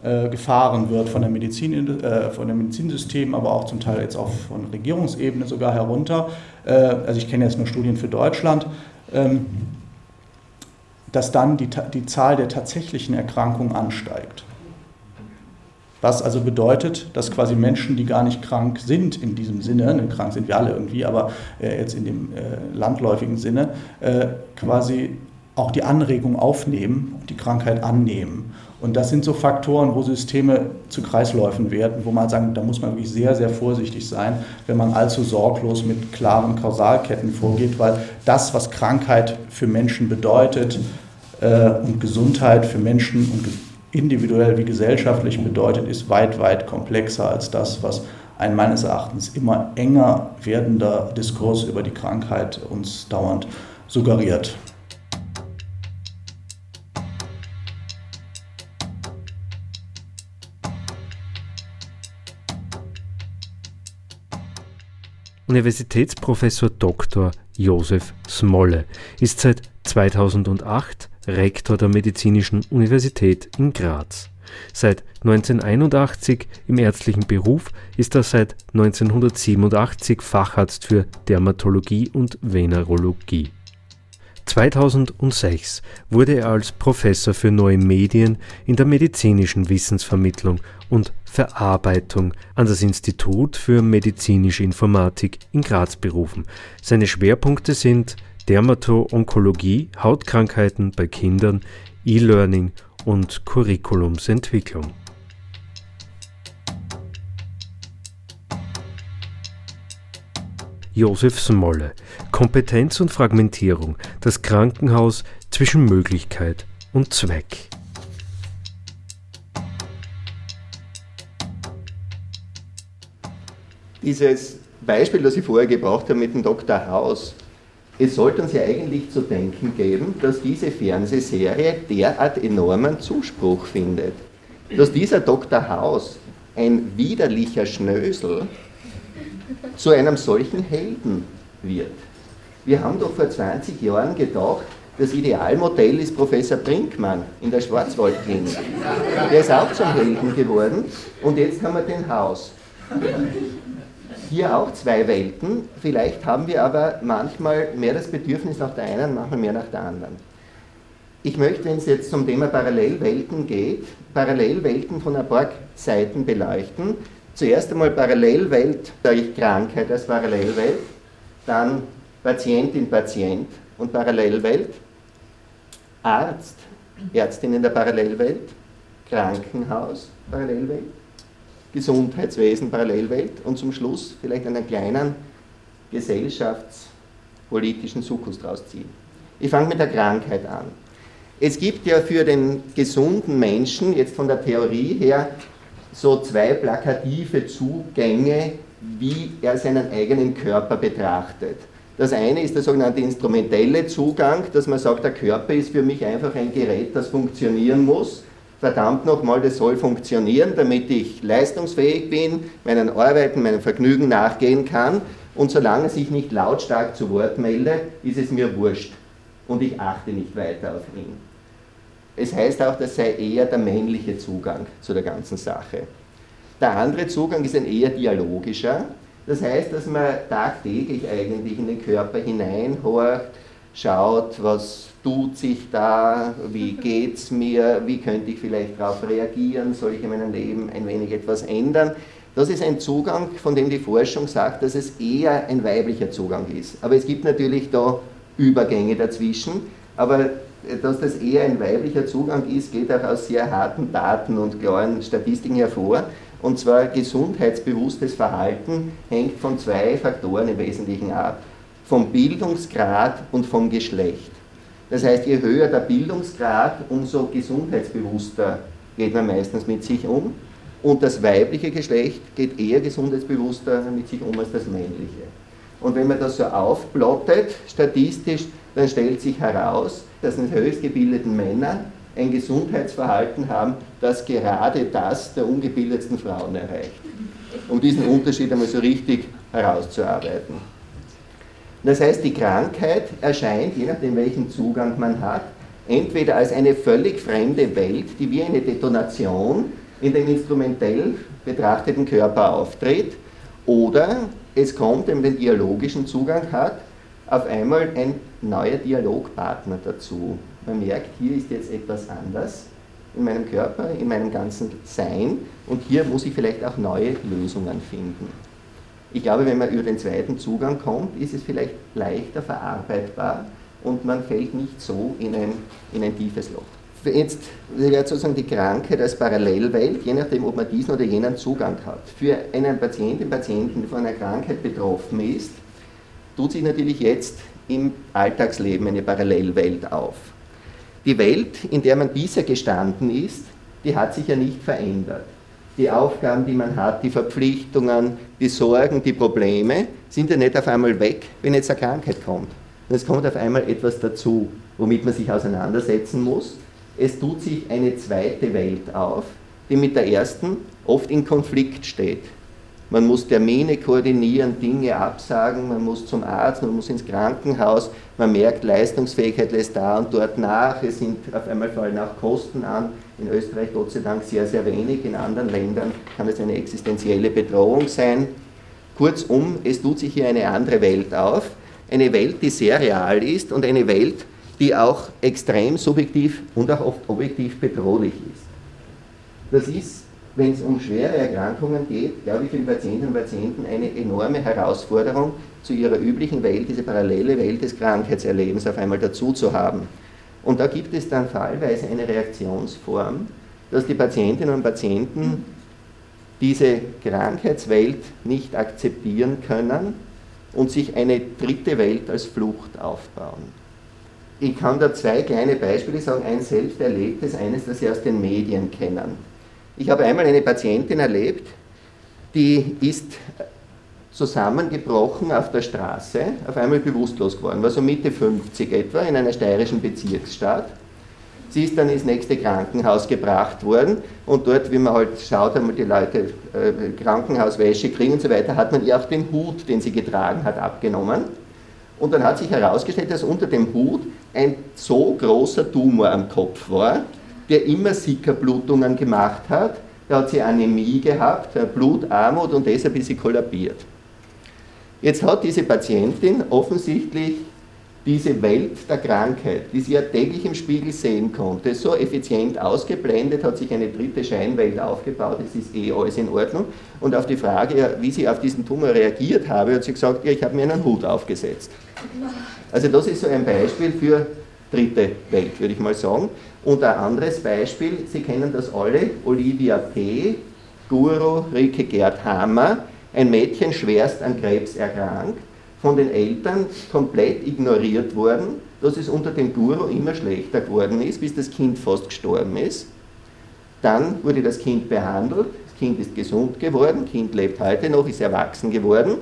äh, gefahren wird von der, Medizin, äh, von dem Medizinsystem, aber auch zum Teil jetzt auch von Regierungsebene sogar herunter. Äh, also ich kenne jetzt nur Studien für Deutschland. Ähm, dass dann die, die Zahl der tatsächlichen Erkrankungen ansteigt. Was also bedeutet, dass quasi Menschen, die gar nicht krank sind in diesem Sinne, ne, krank sind wir alle irgendwie, aber äh, jetzt in dem äh, landläufigen Sinne, äh, quasi auch die Anregung aufnehmen und die Krankheit annehmen. Und das sind so Faktoren, wo Systeme zu Kreisläufen werden, wo man sagen, da muss man wirklich sehr, sehr vorsichtig sein, wenn man allzu sorglos mit klaren Kausalketten vorgeht, weil das, was Krankheit für Menschen bedeutet äh, und Gesundheit für Menschen und individuell wie gesellschaftlich bedeutet, ist weit, weit komplexer als das, was ein meines Erachtens immer enger werdender Diskurs über die Krankheit uns dauernd suggeriert. Universitätsprofessor Dr. Josef Smolle ist seit 2008 Rektor der Medizinischen Universität in Graz. Seit 1981 im ärztlichen Beruf ist er seit 1987 Facharzt für Dermatologie und Venerologie. 2006 wurde er als Professor für neue Medien in der medizinischen Wissensvermittlung und Verarbeitung an das Institut für medizinische Informatik in Graz berufen. Seine Schwerpunkte sind Dermato-Onkologie, Hautkrankheiten bei Kindern, E-Learning und Curriculumsentwicklung. Josef Smolle Kompetenz und Fragmentierung, das Krankenhaus zwischen Möglichkeit und Zweck. Dieses Beispiel, das ich vorher gebraucht habe mit dem Dr. House, es sollte uns ja eigentlich zu denken geben, dass diese Fernsehserie derart enormen Zuspruch findet. Dass dieser Dr. House, ein widerlicher Schnösel, zu einem solchen Helden wird. Wir haben doch vor 20 Jahren gedacht, das Idealmodell ist Professor Brinkmann in der Schwarzwaldklinik. Der ist auch zum Helden geworden und jetzt haben wir den Haus. Hier auch zwei Welten, vielleicht haben wir aber manchmal mehr das Bedürfnis nach der einen, manchmal mehr nach der anderen. Ich möchte, wenn es jetzt zum Thema Parallelwelten geht, Parallelwelten von ein paar Seiten beleuchten. Zuerst einmal Parallelwelt, sage ich Krankheit als Parallelwelt, dann Patientin, Patient und Parallelwelt, Arzt, Ärztin in der Parallelwelt, Krankenhaus, Parallelwelt, Gesundheitswesen, Parallelwelt und zum Schluss vielleicht einen kleinen gesellschaftspolitischen Sukus draus ziehen. Ich fange mit der Krankheit an. Es gibt ja für den gesunden Menschen, jetzt von der Theorie her, so zwei plakative Zugänge, wie er seinen eigenen Körper betrachtet. Das eine ist der sogenannte instrumentelle Zugang, dass man sagt, der Körper ist für mich einfach ein Gerät, das funktionieren muss. Verdammt nochmal, das soll funktionieren, damit ich leistungsfähig bin, meinen Arbeiten, meinem Vergnügen nachgehen kann. Und solange ich nicht lautstark zu Wort melde, ist es mir wurscht. Und ich achte nicht weiter auf ihn. Es heißt auch, das sei eher der männliche Zugang zu der ganzen Sache. Der andere Zugang ist ein eher dialogischer. Das heißt, dass man tagtäglich eigentlich in den Körper hineinhorcht, schaut, was tut sich da, wie geht es mir, wie könnte ich vielleicht darauf reagieren, soll ich in meinem Leben ein wenig etwas ändern. Das ist ein Zugang, von dem die Forschung sagt, dass es eher ein weiblicher Zugang ist. Aber es gibt natürlich da Übergänge dazwischen. Aber dass das eher ein weiblicher Zugang ist, geht auch aus sehr harten Daten und klaren Statistiken hervor. Und zwar gesundheitsbewusstes Verhalten hängt von zwei Faktoren im Wesentlichen ab. Vom Bildungsgrad und vom Geschlecht. Das heißt, je höher der Bildungsgrad, umso gesundheitsbewusster geht man meistens mit sich um. Und das weibliche Geschlecht geht eher gesundheitsbewusster mit sich um als das männliche. Und wenn man das so aufplottet, statistisch, dann stellt sich heraus, dass die höchstgebildeten Männer ein Gesundheitsverhalten haben, das gerade das der ungebildetsten Frauen erreicht. Um diesen Unterschied einmal so richtig herauszuarbeiten. Das heißt, die Krankheit erscheint, je nachdem welchen Zugang man hat, entweder als eine völlig fremde Welt, die wie eine Detonation in dem instrumentell betrachteten Körper auftritt, oder es kommt, wenn man den dialogischen Zugang hat, auf einmal ein neuer Dialogpartner dazu. Man merkt, hier ist jetzt etwas anders in meinem Körper, in meinem ganzen Sein und hier muss ich vielleicht auch neue Lösungen finden. Ich glaube, wenn man über den zweiten Zugang kommt, ist es vielleicht leichter verarbeitbar und man fällt nicht so in ein, in ein tiefes Loch. Jetzt wäre sozusagen die Krankheit als Parallelwelt, je nachdem, ob man diesen oder jenen Zugang hat. Für einen Patienten, Patienten, der von einer Krankheit betroffen ist, tut sich natürlich jetzt im Alltagsleben eine Parallelwelt auf. Die Welt, in der man bisher gestanden ist, die hat sich ja nicht verändert. Die Aufgaben, die man hat, die Verpflichtungen, die Sorgen, die Probleme sind ja nicht auf einmal weg, wenn jetzt eine Krankheit kommt. Es kommt auf einmal etwas dazu, womit man sich auseinandersetzen muss. Es tut sich eine zweite Welt auf, die mit der ersten oft in Konflikt steht. Man muss Termine koordinieren, Dinge absagen, man muss zum Arzt, man muss ins Krankenhaus, man merkt, Leistungsfähigkeit lässt da und dort nach, es sind auf einmal fallen auch Kosten an. In Österreich Gott sei Dank sehr, sehr wenig, in anderen Ländern kann es eine existenzielle Bedrohung sein. Kurzum, es tut sich hier eine andere Welt auf, eine Welt, die sehr real ist und eine Welt, die auch extrem subjektiv und auch oft objektiv bedrohlich ist. Das ist wenn es um schwere Erkrankungen geht, glaube ich, für die Patientinnen und Patienten eine enorme Herausforderung, zu ihrer üblichen Welt, diese parallele Welt des Krankheitserlebens auf einmal dazu zu haben. Und da gibt es dann fallweise eine Reaktionsform, dass die Patientinnen und Patienten diese Krankheitswelt nicht akzeptieren können und sich eine dritte Welt als Flucht aufbauen. Ich kann da zwei kleine Beispiele sagen, ein selbst erlebtes, eines, das Sie aus den Medien kennen. Ich habe einmal eine Patientin erlebt, die ist zusammengebrochen auf der Straße, auf einmal bewusstlos geworden, war so Mitte 50 etwa in einer steirischen Bezirksstadt. Sie ist dann ins nächste Krankenhaus gebracht worden und dort, wie man halt schaut, einmal die Leute äh, Krankenhauswäsche kriegen und so weiter, hat man ihr auch den Hut, den sie getragen hat, abgenommen. Und dann hat sich herausgestellt, dass unter dem Hut ein so großer Tumor am Kopf war, der immer Sickerblutungen gemacht hat. Da hat sie Anämie gehabt, Blutarmut und deshalb ist sie kollabiert. Jetzt hat diese Patientin offensichtlich diese Welt der Krankheit, die sie ja täglich im Spiegel sehen konnte, so effizient ausgeblendet, hat sich eine dritte Scheinwelt aufgebaut, es ist eh alles in Ordnung. Und auf die Frage, wie sie auf diesen Tumor reagiert habe, hat sie gesagt, ja, ich habe mir einen Hut aufgesetzt. Also das ist so ein Beispiel für dritte Welt, würde ich mal sagen. Und ein anderes Beispiel, Sie kennen das alle, Olivia P., Guru Rike Gerd Hammer, ein Mädchen schwerst an Krebs erkrankt, von den Eltern komplett ignoriert worden, dass es unter dem Guru immer schlechter geworden ist, bis das Kind fast gestorben ist. Dann wurde das Kind behandelt, das Kind ist gesund geworden, das Kind lebt heute noch, ist erwachsen geworden.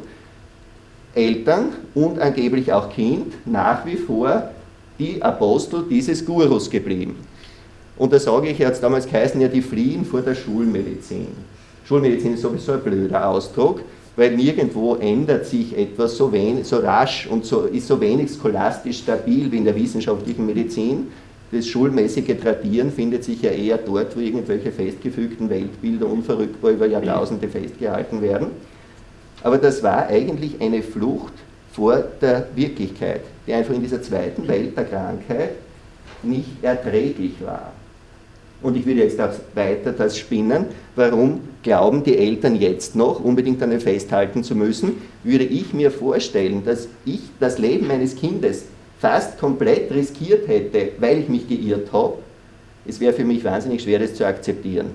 Eltern und angeblich auch Kind nach wie vor die Apostel dieses Gurus geblieben. Und da sage ich, er hat damals geheißen, ja, die fliehen vor der Schulmedizin. Schulmedizin ist sowieso ein blöder Ausdruck, weil nirgendwo ändert sich etwas so, wenig, so rasch und so, ist so wenig scholastisch stabil wie in der wissenschaftlichen Medizin. Das schulmäßige Tradieren findet sich ja eher dort, wo irgendwelche festgefügten Weltbilder unverrückbar über Jahrtausende festgehalten werden. Aber das war eigentlich eine Flucht vor der Wirklichkeit, die einfach in dieser zweiten Welt der Krankheit nicht erträglich war. Und ich würde jetzt auch weiter das spinnen, warum glauben die Eltern jetzt noch unbedingt an festhalten zu müssen, würde ich mir vorstellen, dass ich das Leben meines Kindes fast komplett riskiert hätte, weil ich mich geirrt habe, es wäre für mich wahnsinnig schwer, das zu akzeptieren.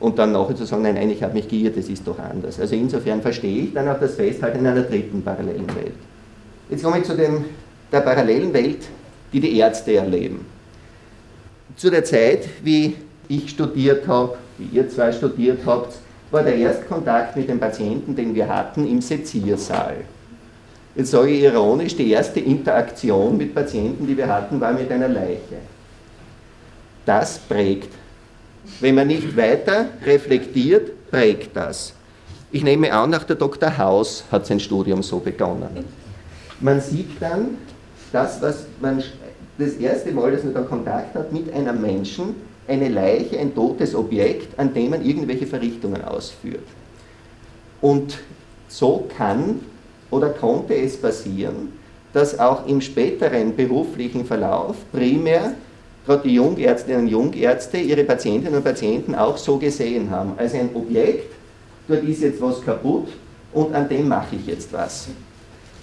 Und dann nachher zu sagen, nein, nein, ich habe mich geirrt, das ist doch anders. Also insofern verstehe ich dann auch das Festhalten in einer dritten parallelen Welt. Jetzt komme ich zu dem, der parallelen Welt, die die Ärzte erleben. Zu der Zeit, wie ich studiert habe, wie ihr zwei studiert habt, war der Erstkontakt mit den Patienten, den wir hatten, im Seziersaal. Jetzt sage ich ironisch, die erste Interaktion mit Patienten, die wir hatten, war mit einer Leiche. Das prägt. Wenn man nicht weiter reflektiert, prägt das. Ich nehme an, auch der Dr. Haus hat sein Studium so begonnen. Man sieht dann das, was man das erste Mal, dass man da Kontakt hat mit einem Menschen, eine Leiche, ein totes Objekt, an dem man irgendwelche Verrichtungen ausführt. Und so kann oder konnte es passieren, dass auch im späteren beruflichen Verlauf primär gerade die Jungärztinnen und Jungärzte ihre Patientinnen und Patienten auch so gesehen haben, als ein Objekt, dort ist jetzt was kaputt und an dem mache ich jetzt was.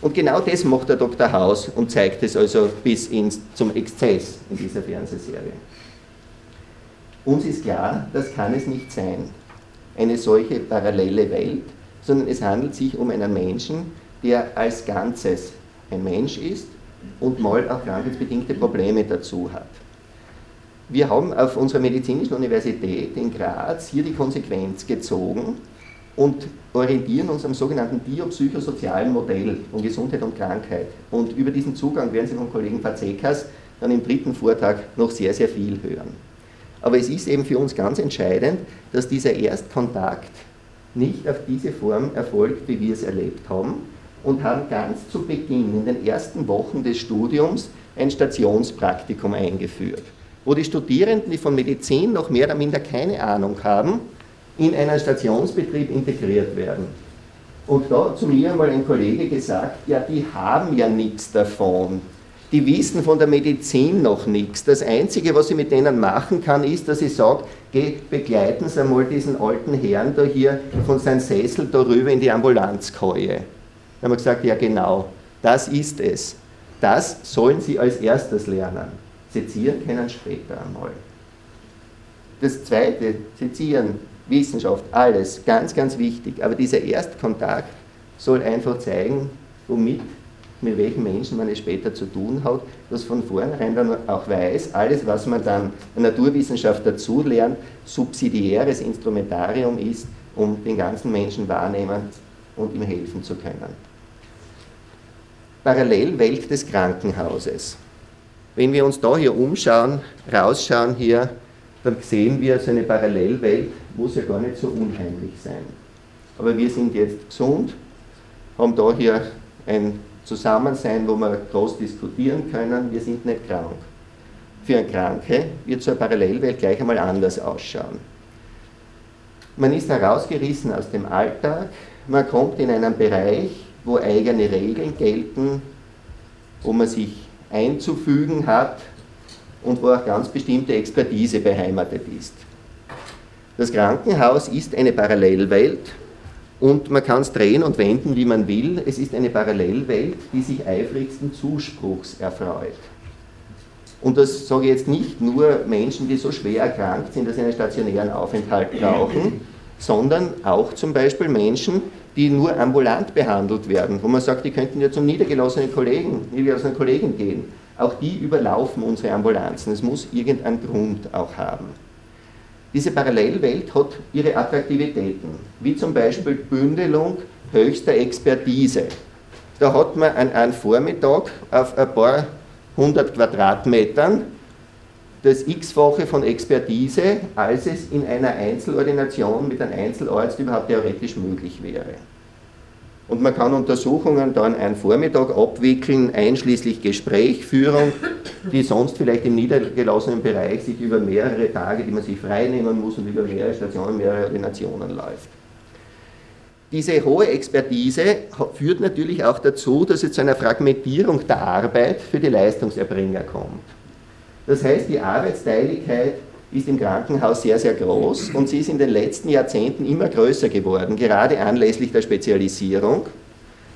Und genau das macht der Dr. Haus und zeigt es also bis ins, zum Exzess in dieser Fernsehserie. Uns ist klar, das kann es nicht sein, eine solche parallele Welt, sondern es handelt sich um einen Menschen, der als Ganzes ein Mensch ist und mal auch krankheitsbedingte Probleme dazu hat. Wir haben auf unserer medizinischen Universität in Graz hier die Konsequenz gezogen und orientieren uns am sogenannten biopsychosozialen Modell von Gesundheit und Krankheit. Und über diesen Zugang werden Sie vom Kollegen Fazekas dann im dritten Vortrag noch sehr, sehr viel hören. Aber es ist eben für uns ganz entscheidend, dass dieser Erstkontakt nicht auf diese Form erfolgt, wie wir es erlebt haben, und haben ganz zu Beginn, in den ersten Wochen des Studiums, ein Stationspraktikum eingeführt, wo die Studierenden, die von Medizin noch mehr oder minder keine Ahnung haben, in einen Stationsbetrieb integriert werden. Und da hat zu mir einmal ein Kollege gesagt, ja, die haben ja nichts davon. Die wissen von der Medizin noch nichts. Das Einzige, was ich mit denen machen kann, ist, dass ich sage, geh, begleiten Sie einmal diesen alten Herrn da hier von seinem Sessel darüber in die Ambulanzkeue. Da haben wir gesagt, ja genau, das ist es. Das sollen Sie als erstes lernen. Sezieren können später einmal. Das Zweite, Sezieren, Wissenschaft, alles, ganz, ganz wichtig. Aber dieser Erstkontakt soll einfach zeigen, womit, mit welchen Menschen man es später zu tun hat, dass von vornherein dann auch weiß, alles, was man dann in Naturwissenschaft dazu lernt, subsidiäres Instrumentarium ist, um den ganzen Menschen wahrnehmen und ihm helfen zu können. Parallelwelt des Krankenhauses. Wenn wir uns da hier umschauen, rausschauen hier, dann sehen wir so eine Parallelwelt muss ja gar nicht so unheimlich sein. Aber wir sind jetzt gesund, haben da hier ein Zusammensein, wo wir groß diskutieren können, wir sind nicht krank. Für einen Kranke wird so eine Parallelwelt gleich einmal anders ausschauen. Man ist herausgerissen aus dem Alltag, man kommt in einen Bereich, wo eigene Regeln gelten, wo man sich einzufügen hat und wo auch ganz bestimmte Expertise beheimatet ist. Das Krankenhaus ist eine Parallelwelt und man kann es drehen und wenden, wie man will. Es ist eine Parallelwelt, die sich eifrigsten Zuspruchs erfreut. Und das sage ich jetzt nicht nur Menschen, die so schwer erkrankt sind, dass sie einen stationären Aufenthalt brauchen, sondern auch zum Beispiel Menschen, die nur ambulant behandelt werden, wo man sagt, die könnten ja zum niedergelassenen Kollegen, niedergelassenen Kollegen gehen. Auch die überlaufen unsere Ambulanzen. Es muss irgendeinen Grund auch haben. Diese Parallelwelt hat ihre Attraktivitäten, wie zum Beispiel Bündelung höchster Expertise. Da hat man an einem Vormittag auf ein paar hundert Quadratmetern das x-fache von Expertise, als es in einer Einzelordination mit einem Einzelarzt überhaupt theoretisch möglich wäre. Und man kann Untersuchungen dann einen Vormittag abwickeln, einschließlich Gesprächführung, die sonst vielleicht im niedergelassenen Bereich sich über mehrere Tage, die man sich freinehmen muss und über mehrere Stationen, mehrere Ordinationen läuft. Diese hohe Expertise führt natürlich auch dazu, dass es zu einer Fragmentierung der Arbeit für die Leistungserbringer kommt. Das heißt, die Arbeitsteiligkeit ist im Krankenhaus sehr, sehr groß und sie ist in den letzten Jahrzehnten immer größer geworden, gerade anlässlich der Spezialisierung.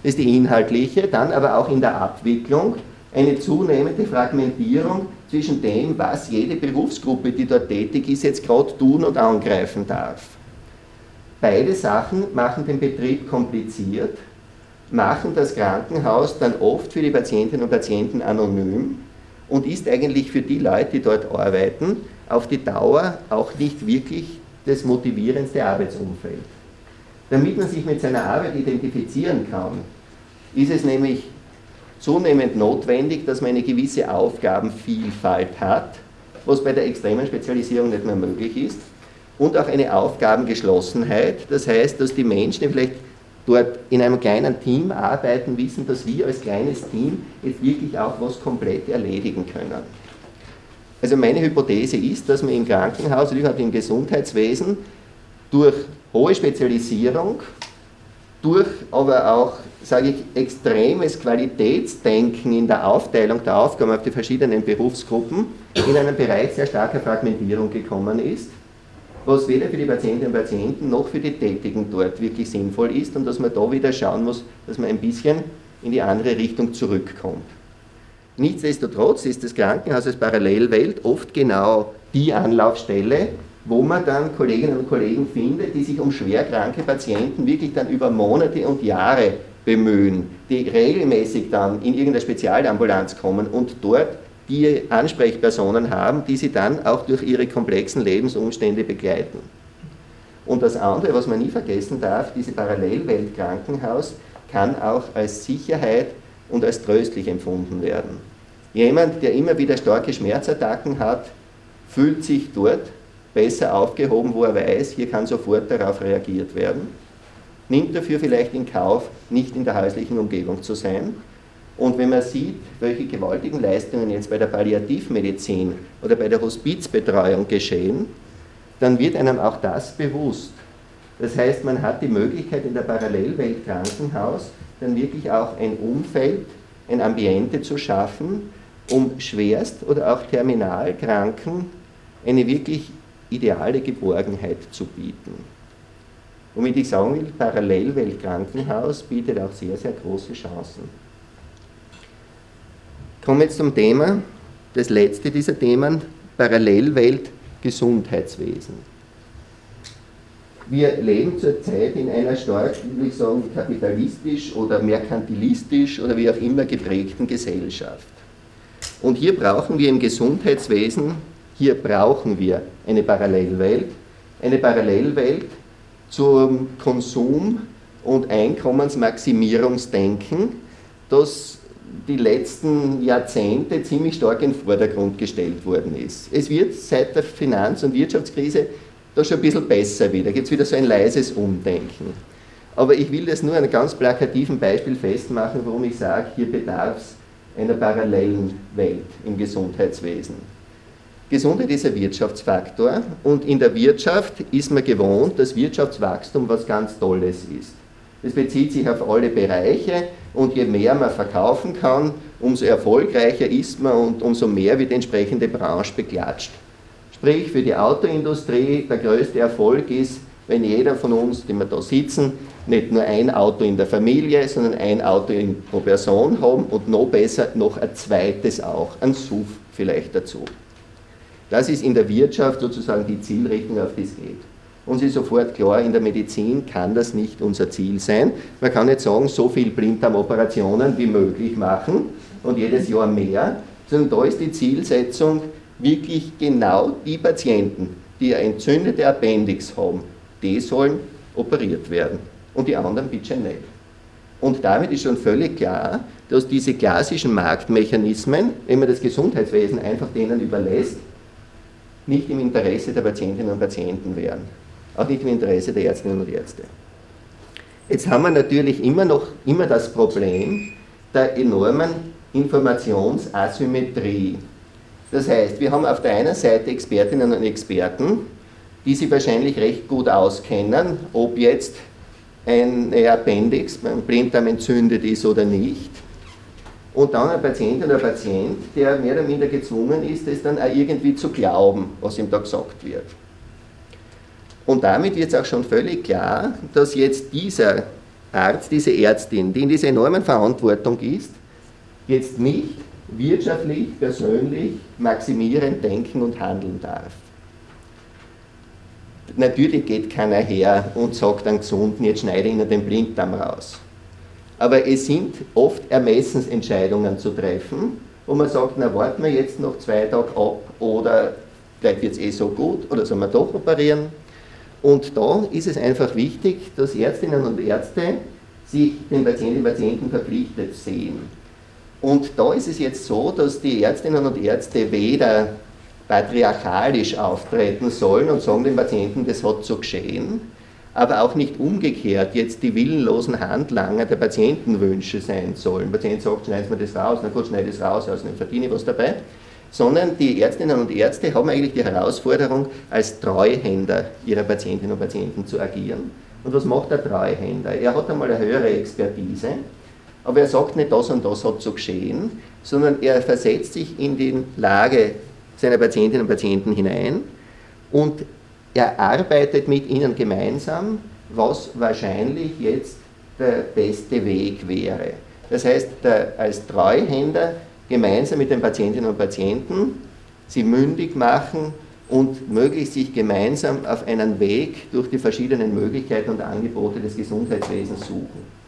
Das ist die inhaltliche, dann aber auch in der Abwicklung eine zunehmende Fragmentierung zwischen dem, was jede Berufsgruppe, die dort tätig ist, jetzt gerade tun und angreifen darf. Beide Sachen machen den Betrieb kompliziert, machen das Krankenhaus dann oft für die Patientinnen und Patienten anonym und ist eigentlich für die Leute, die dort arbeiten, auf die Dauer auch nicht wirklich das motivierendste Arbeitsumfeld. Damit man sich mit seiner Arbeit identifizieren kann, ist es nämlich zunehmend notwendig, dass man eine gewisse Aufgabenvielfalt hat, was bei der extremen Spezialisierung nicht mehr möglich ist, und auch eine Aufgabengeschlossenheit. Das heißt, dass die Menschen, die vielleicht dort in einem kleinen Team arbeiten, wissen, dass wir als kleines Team jetzt wirklich auch was komplett erledigen können. Also meine Hypothese ist, dass man im Krankenhaus, überhaupt im Gesundheitswesen, durch hohe Spezialisierung, durch aber auch, sage ich, extremes Qualitätsdenken in der Aufteilung der Aufgaben auf die verschiedenen Berufsgruppen in einen Bereich sehr starker Fragmentierung gekommen ist was weder für die Patientinnen und Patienten noch für die Tätigen dort wirklich sinnvoll ist und dass man da wieder schauen muss, dass man ein bisschen in die andere Richtung zurückkommt. Nichtsdestotrotz ist das Krankenhaus als Parallelwelt oft genau die Anlaufstelle, wo man dann Kolleginnen und Kollegen findet, die sich um schwerkranke Patienten wirklich dann über Monate und Jahre bemühen, die regelmäßig dann in irgendeine Spezialambulanz kommen und dort die Ansprechpersonen haben, die sie dann auch durch ihre komplexen Lebensumstände begleiten. Und das andere, was man nie vergessen darf, diese Parallelwelt Krankenhaus kann auch als Sicherheit und als tröstlich empfunden werden. Jemand, der immer wieder starke Schmerzattacken hat, fühlt sich dort besser aufgehoben, wo er weiß, hier kann sofort darauf reagiert werden, nimmt dafür vielleicht in Kauf, nicht in der häuslichen Umgebung zu sein und wenn man sieht, welche gewaltigen Leistungen jetzt bei der Palliativmedizin oder bei der Hospizbetreuung geschehen, dann wird einem auch das bewusst. Das heißt, man hat die Möglichkeit in der Parallelwelt Krankenhaus dann wirklich auch ein Umfeld, ein Ambiente zu schaffen, um schwerst oder auch terminalkranken eine wirklich ideale Geborgenheit zu bieten. Womit ich sagen will, Parallelwelt Krankenhaus bietet auch sehr, sehr große Chancen. Kommen wir jetzt zum Thema, das letzte dieser Themen, Parallelwelt Gesundheitswesen. Wir leben zurzeit in einer stark, würde ich sagen, kapitalistisch oder merkantilistisch oder wie auch immer geprägten Gesellschaft. Und hier brauchen wir im Gesundheitswesen, hier brauchen wir eine Parallelwelt, eine Parallelwelt zum Konsum- und Einkommensmaximierungsdenken, das die letzten Jahrzehnte ziemlich stark in den Vordergrund gestellt worden ist. Es wird seit der Finanz- und Wirtschaftskrise da schon ein bisschen besser wieder, gibt es wieder so ein leises Umdenken. Aber ich will das nur an einem ganz plakativen Beispiel festmachen, warum ich sage, hier bedarf es einer parallelen Welt im Gesundheitswesen. Gesundheit ist ein Wirtschaftsfaktor und in der Wirtschaft ist man gewohnt, dass Wirtschaftswachstum was ganz Tolles ist. Es bezieht sich auf alle Bereiche und je mehr man verkaufen kann, umso erfolgreicher ist man und umso mehr wird die entsprechende Branche beklatscht. Sprich, für die Autoindustrie der größte Erfolg ist, wenn jeder von uns, die wir da sitzen, nicht nur ein Auto in der Familie, sondern ein Auto pro Person haben und noch besser noch ein zweites auch, ein SUV vielleicht dazu. Das ist in der Wirtschaft sozusagen die Zielrichtung, auf die es geht. uns ist sofort klar, in der Medizin kann das nicht unser Ziel sein. Man kann nicht sagen, so viel Blinddarmoperationen wie möglich machen und jedes Jahr mehr, sondern da ist die Zielsetzung, wirklich genau die Patienten, die eine entzündete Appendix haben, die sollen operiert werden und die anderen bitte nicht. Und damit ist schon völlig klar, dass diese klassischen Marktmechanismen, wenn man das Gesundheitswesen einfach denen überlässt, nicht im Interesse der Patientinnen und Patienten wären. Auch nicht im Interesse der Ärztinnen und Ärzte. Jetzt haben wir natürlich immer noch immer das Problem der enormen Informationsasymmetrie. Das heißt, wir haben auf der einen Seite Expertinnen und Experten, die sich wahrscheinlich recht gut auskennen, ob jetzt ein Appendix beim Blinddarm entzündet ist oder nicht. Und dann ein Patient oder ein Patient, der mehr oder minder gezwungen ist, das dann auch irgendwie zu glauben, was ihm da gesagt wird. Und damit wird es auch schon völlig klar, dass jetzt dieser Arzt, diese Ärztin, die in dieser enormen Verantwortung ist, jetzt nicht wirtschaftlich, persönlich maximierend denken und handeln darf. Natürlich geht keiner her und sagt einem Gesunden, jetzt schneide ich ihnen den Blinddarm raus. Aber es sind oft Ermessensentscheidungen zu treffen, wo man sagt, na warten wir jetzt noch zwei Tage ab oder vielleicht wird es eh so gut oder sollen wir doch operieren. Und da ist es einfach wichtig, dass Ärztinnen und Ärzte sich den Patientinnen und Patienten verpflichtet sehen. Und da ist es jetzt so, dass die Ärztinnen und Ärzte weder patriarchalisch auftreten sollen und sagen dem Patienten, das hat so geschehen, aber auch nicht umgekehrt jetzt die willenlosen Handlanger der Patientenwünsche sein sollen. Der Patient sagt, schneiden Sie mir das raus, na gut, schneide es raus, also dann verdiene ich was dabei. Sondern die Ärztinnen und Ärzte haben eigentlich die Herausforderung, als Treuhänder ihrer Patientinnen und Patienten zu agieren. Und was macht der Treuhänder? Er hat einmal eine höhere Expertise, aber er sagt nicht, das und das hat so geschehen, sondern er versetzt sich in die Lage seiner Patientinnen und Patienten hinein und er arbeitet mit ihnen gemeinsam, was wahrscheinlich jetzt der beste Weg wäre. Das heißt, als Treuhänder gemeinsam mit den Patientinnen und Patienten sie mündig machen und möglichst sich gemeinsam auf einen Weg durch die verschiedenen Möglichkeiten und Angebote des Gesundheitswesens suchen.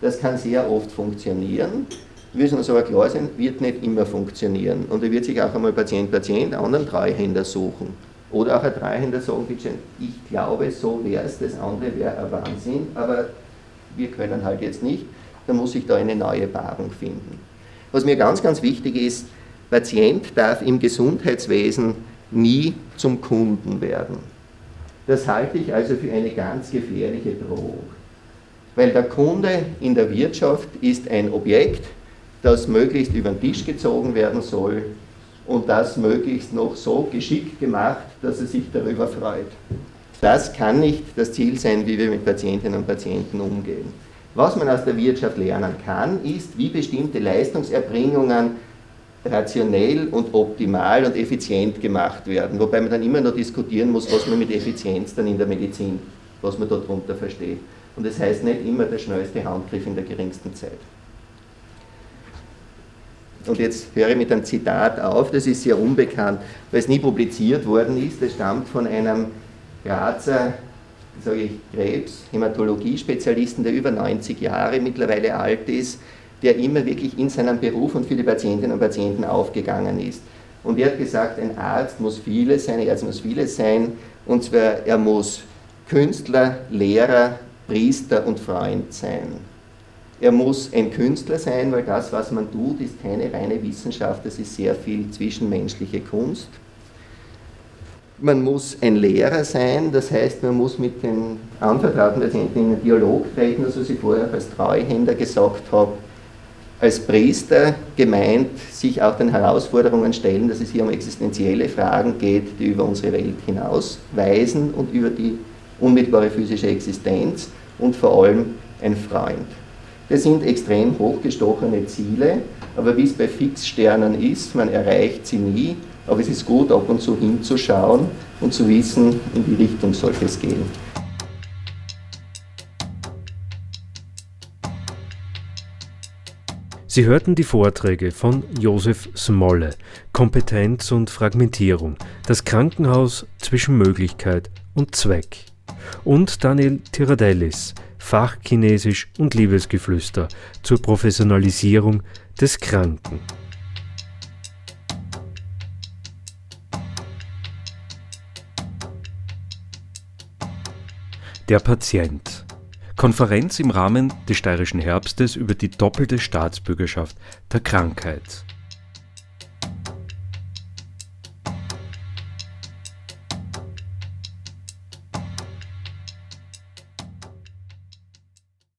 Das kann sehr oft funktionieren. Wir müssen uns aber klar sein, wird nicht immer funktionieren. Und da wird sich auch einmal Patient, Patient anderen Treuhänder suchen. Oder auch ein Treuhänder sagen, bitte, ich glaube, so wäre es, das andere wäre ein Wahnsinn, aber wir können halt jetzt nicht. Da muss ich da eine neue Paarung finden. Was mir ganz, ganz wichtig ist, Patient darf im Gesundheitswesen nie zum Kunden werden. Das halte ich also für eine ganz gefährliche Drohung. Weil der Kunde in der Wirtschaft ist ein Objekt, das möglichst über den Tisch gezogen werden soll und das möglichst noch so geschickt gemacht, dass er sich darüber freut. Das kann nicht das Ziel sein, wie wir mit Patientinnen und Patienten umgehen. Was man aus der Wirtschaft lernen kann, ist, wie bestimmte Leistungserbringungen rationell und optimal und effizient gemacht werden. Wobei man dann immer noch diskutieren muss, was man mit Effizienz dann in der Medizin, was man darunter versteht. Und das heißt nicht immer der schnellste Handgriff in der geringsten Zeit. Und jetzt höre ich mit einem Zitat auf, das ist sehr unbekannt, weil es nie publiziert worden ist. Das stammt von einem Grazer, sage ich, Krebs, Hämatologie-Spezialisten, der über 90 Jahre mittlerweile alt ist, der immer wirklich in seinem Beruf und für die Patientinnen und Patienten aufgegangen ist. Und er hat gesagt, ein Arzt muss vieles sein, ein Arzt muss vieles sein, und zwar er muss Künstler, Lehrer, Priester und Freund sein. Er muss ein Künstler sein, weil das, was man tut, ist keine reine Wissenschaft, das ist sehr viel zwischenmenschliche Kunst. Man muss ein Lehrer sein, das heißt, man muss mit den anvertrauten Patienten in einen Dialog treten, das was ich vorher als Treuhänder gesagt habe. Als Priester gemeint, sich auch den Herausforderungen stellen, dass es hier um existenzielle Fragen geht, die über unsere Welt hinausweisen und über die unmittelbare physische Existenz und vor allem ein Freund. Das sind extrem hochgestochene Ziele, aber wie es bei Fixsternen ist, man erreicht sie nie, aber es ist gut, ab und zu hinzuschauen und zu wissen, in die Richtung soll es gehen. Sie hörten die Vorträge von Josef Smolle, Kompetenz und Fragmentierung, das Krankenhaus zwischen Möglichkeit und Zweck. Und Daniel Tiradellis, Fachchinesisch und Liebesgeflüster zur Professionalisierung des Kranken. Der Patient. Konferenz im Rahmen des steirischen Herbstes über die doppelte Staatsbürgerschaft der Krankheit.